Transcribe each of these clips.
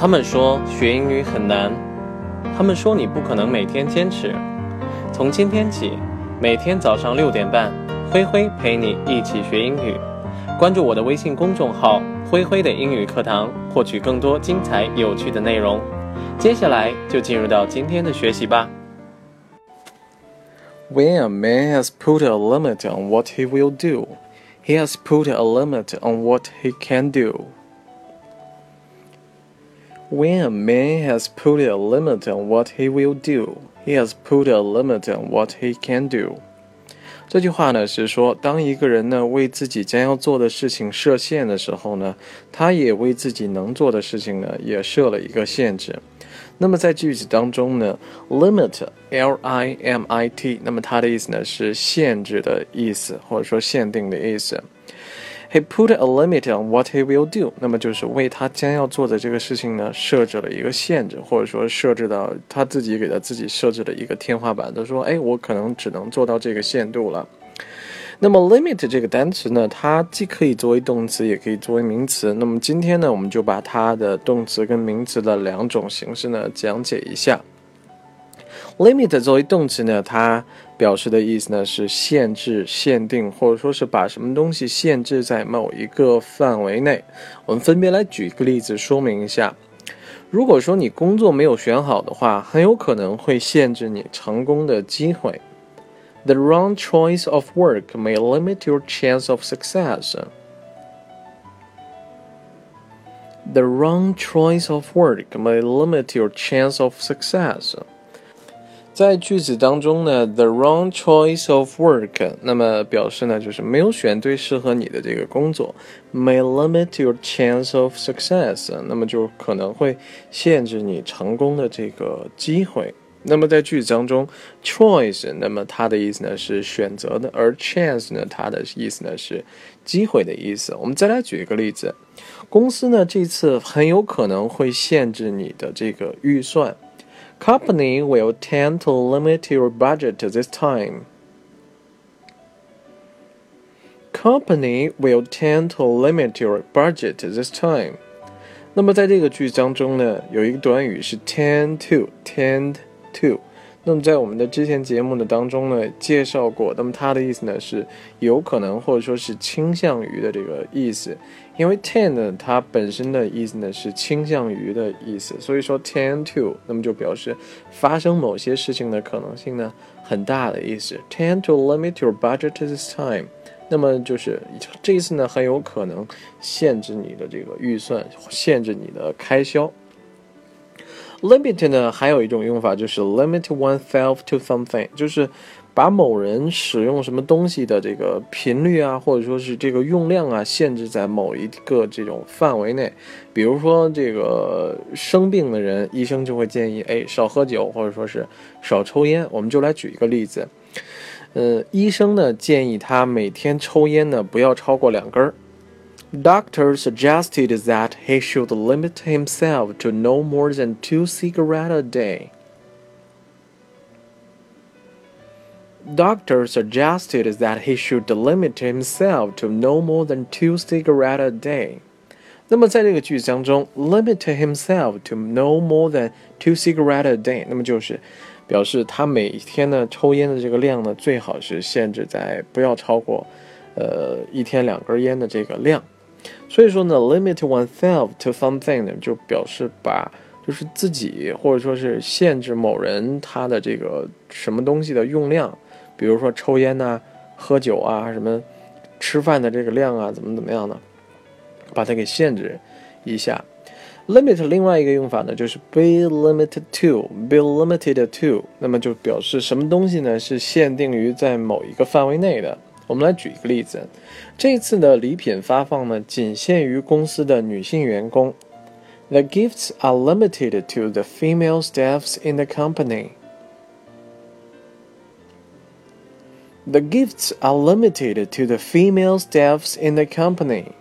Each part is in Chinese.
他们说学英语很难，他们说你不可能每天坚持。从今天起，每天早上六点半，灰灰陪你一起学英语。关注我的微信公众号“灰灰的英语课堂”，获取更多精彩有趣的内容。接下来就进入到今天的学习吧。When a man has put a limit on what he will do, he has put a limit on what he can do. When a man has put a limit on what he will do, he has put a limit on what he can do. 这句话呢是说，当一个人呢为自己将要做的事情设限的时候呢，他也为自己能做的事情呢也设了一个限制。那么在句子当中呢，limit，l i m i t，那么它的意思呢是限制的意思，或者说限定的意思。He put a limit on what he will do，那么就是为他将要做的这个事情呢设置了一个限制，或者说设置到他自己给他自己设置了一个天花板。他说：“哎，我可能只能做到这个限度了。”那么 limit 这个单词呢，它既可以作为动词，也可以作为名词。那么今天呢，我们就把它的动词跟名词的两种形式呢讲解一下。limit 作为动词呢，它表示的意思呢是限制、限定，或者说是把什么东西限制在某一个范围内。我们分别来举一个例子说明一下。如果说你工作没有选好的话，很有可能会限制你成功的机会。The wrong choice of work may limit your chance of success. The wrong choice of work may limit your chance of success. 在句子当中呢，the wrong choice of work，那么表示呢就是没有选对适合你的这个工作，may limit your chance of success，那么就可能会限制你成功的这个机会。那么在句子当中，choice，那么它的意思呢是选择的，而 chance 呢，它的意思呢是机会的意思。我们再来举一个例子，公司呢这次很有可能会限制你的这个预算。company will tend to limit your budget this time. Company will tend to limit your budget this time. 那么在这个句子当中呢，有一个短语是 tend to，tend to。 那么在我们的之前节目的当中呢，介绍过，那么它的意思呢是有可能或者说是倾向于的这个意思。因为 tend 它本身的意思呢是倾向于的意思，所以说 tend to，那么就表示发生某些事情的可能性呢很大的意思。tend to limit your budget this time，那么就是这一次呢很有可能限制你的这个预算，限制你的开销。Limit 呢，还有一种用法就是 limit oneself to something，就是把某人使用什么东西的这个频率啊，或者说是这个用量啊，限制在某一个这种范围内。比如说这个生病的人，医生就会建议，哎，少喝酒，或者说是少抽烟。我们就来举一个例子，呃，医生呢建议他每天抽烟呢不要超过两根儿。Doctor suggested that he should limit himself to no more than two cigarettes a day. Doctor suggested that he should limit himself to no more than two cigarettes a day. 那么在这个句子当中，limit himself to no more than two cigarettes a day，那么就是表示他每天呢抽烟的这个量呢，最好是限制在不要超过，呃，一天两根烟的这个量。 所以说呢，limit oneself to something 呢，就表示把就是自己或者说是限制某人他的这个什么东西的用量，比如说抽烟呐、喝酒啊、什么吃饭的这个量啊，怎么怎么样呢？把它给限制一下。limit 另外一个用法呢，就是 be limited to，be limited to，那么就表示什么东西呢是限定于在某一个范围内的。我们来举一个例子，这次的礼品发放呢，仅限于公司的女性员工。The gifts are limited to the female staffs in the company. The gifts are limited to the female staffs in the company.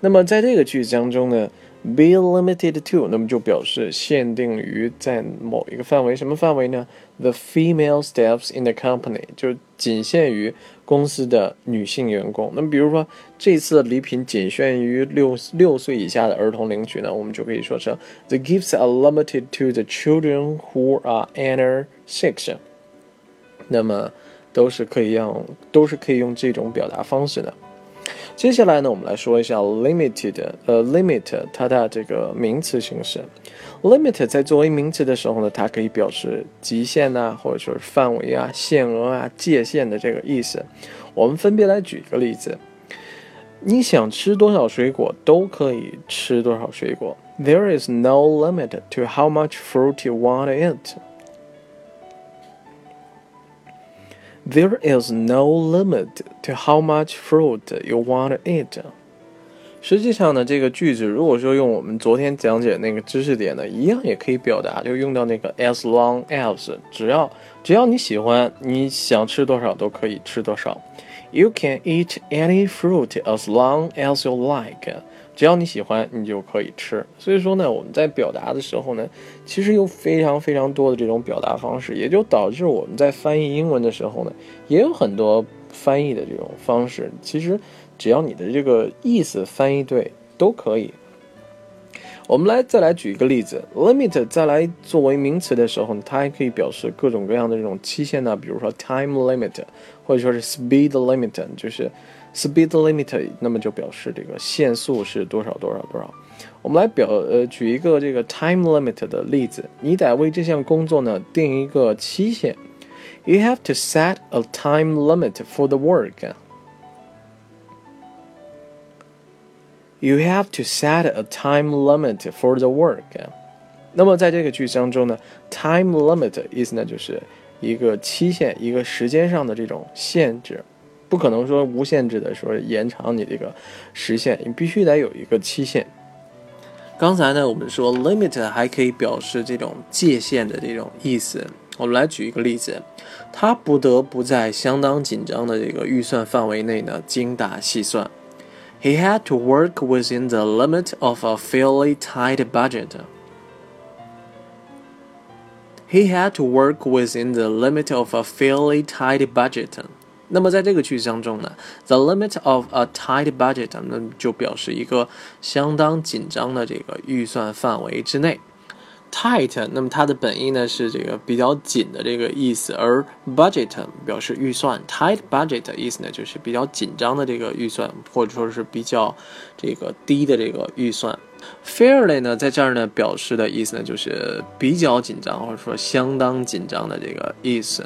那么在这个句子当中呢，be limited to，那么就表示限定于在某一个范围，什么范围呢？The female staffs in the company 就仅限于。公司的女性员工。那么，比如说这次的礼品仅限于六六岁以下的儿童领取呢，我们就可以说成 The gifts are limited to the children who are under six。那么都是可以用，都是可以用这种表达方式的。接下来呢，我们来说一下 limited，呃，limit 它的这个名词形式。limit 在作为名词的时候呢，它可以表示极限呐，或者说是范围啊、限额啊、界限的这个意思。我们分别来举一个例子：你想吃多少水果都可以吃多少水果。There is no limit to how much fruit you want to eat. There is no limit to how much fruit you want to eat. 实际上呢，这个句子如果说用我们昨天讲解那个知识点呢，一样也可以表达，就用到那个 as long as，只要只要你喜欢，你想吃多少都可以吃多少。You can eat any fruit as long as you like， 只要你喜欢，你就可以吃。所以说呢，我们在表达的时候呢，其实有非常非常多的这种表达方式，也就导致我们在翻译英文的时候呢，也有很多翻译的这种方式。其实。只要你的这个意思翻译对，都可以。我们来再来举一个例子，limit 再来作为名词的时候，它还可以表示各种各样的这种期限呢，比如说 time limit，或者说是 speed limit，就是 speed limit，那么就表示这个限速是多少多少多少。我们来表呃举一个这个 time limit 的例子，你得为这项工作呢定一个期限，you have to set a time limit for the work。You have to set a time limit for the work。那么在这个句子当中呢，time limit 意思呢就是一个期限，一个时间上的这种限制， 不可能说无限制的说延长你这个时限，你必须得有一个期限。刚才呢，我们说 limit 还可以表示这种界限的这种意思。我们来举一个例子，他不得不在相当紧张的这个预算范围内呢精打细算。He had to work within the limit of a fairly tight budget. He had to work within the limit of a fairly tight budget. 那么在这个句子当中呢，the limit of a tight budget，那就表示一个相当紧张的这个预算范围之内。tight，那么它的本意呢是这个比较紧的这个意思，而 budget 表示预算，tight budget 意思呢就是比较紧张的这个预算，或者说是比较这个低的这个预算。fairly 呢在这儿呢表示的意思呢就是比较紧张，或者说相当紧张的这个意思。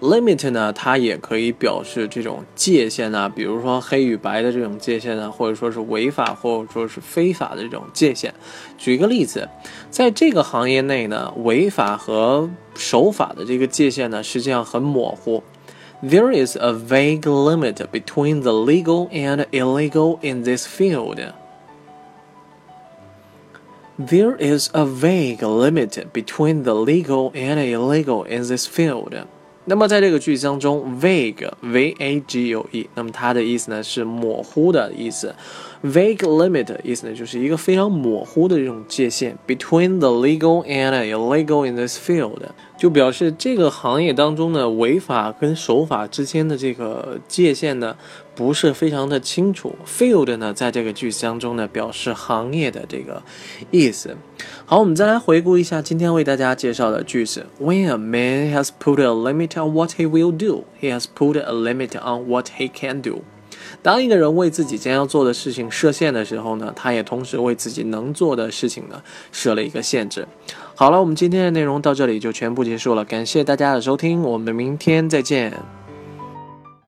limit 呢，它也可以表示这种界限啊，比如说黑与白的这种界限呢，或者说是违法或者说是非法的这种界限。举一个例子，在这个行业内呢，违法和守法的这个界限呢，实际上很模糊。There is a vague limit between the legal and illegal in this field. There is a vague limit between the legal and illegal in this field. 那么在这个句子当中，vague，v a g u e，那么它的意思呢是模糊的意思。Vague limit 意思呢就是一个非常模糊的这种界限，between the legal and illegal in this field，就表示这个行业当中呢违法跟守法之间的这个界限呢。不是非常的清楚，field 呢，在这个句子当中呢，表示行业的这个意思。好，我们再来回顾一下今天为大家介绍的句子。When a man has put a limit on what he will do, he has put a limit on what he can do。当一个人为自己将要做的事情设限的时候呢，他也同时为自己能做的事情呢设了一个限制。好了，我们今天的内容到这里就全部结束了，感谢大家的收听，我们明天再见。